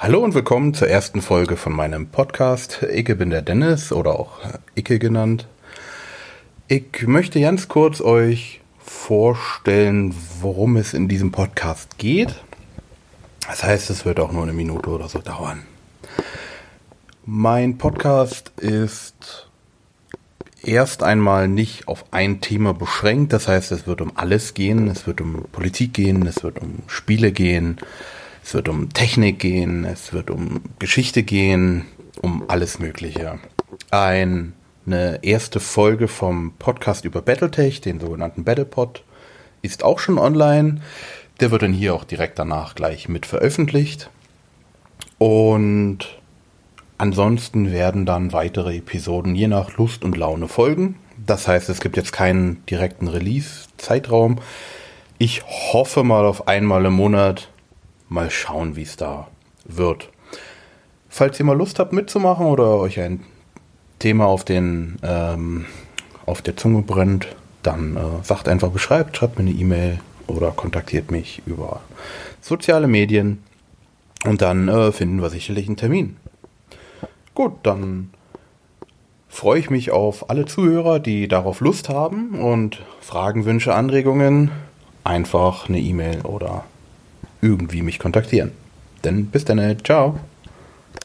Hallo und willkommen zur ersten Folge von meinem Podcast. Ich bin der Dennis oder auch Icke genannt. Ich möchte ganz kurz euch vorstellen, worum es in diesem Podcast geht. Das heißt, es wird auch nur eine Minute oder so dauern. Mein Podcast ist erst einmal nicht auf ein Thema beschränkt. Das heißt, es wird um alles gehen. Es wird um Politik gehen, es wird um Spiele gehen, es wird um Technik gehen, es wird um Geschichte gehen, um alles Mögliche. Ein, eine erste Folge vom Podcast über Battletech, den sogenannten Battlepod, ist auch schon online. Der wird dann hier auch direkt danach gleich mit veröffentlicht. Und ansonsten werden dann weitere Episoden je nach Lust und Laune folgen. Das heißt, es gibt jetzt keinen direkten Release-Zeitraum. Ich hoffe mal auf einmal im Monat mal schauen, wie es da wird. Falls ihr mal Lust habt mitzumachen oder euch ein Thema auf den ähm, auf der Zunge brennt, dann äh, sagt einfach Bescheid, schreibt mir eine E-Mail oder kontaktiert mich über soziale Medien und dann äh, finden wir sicherlich einen Termin. Gut, dann freue ich mich auf alle Zuhörer, die darauf Lust haben und Fragen, Wünsche, Anregungen einfach eine E-Mail oder irgendwie mich kontaktieren. Denn bis dann, ciao.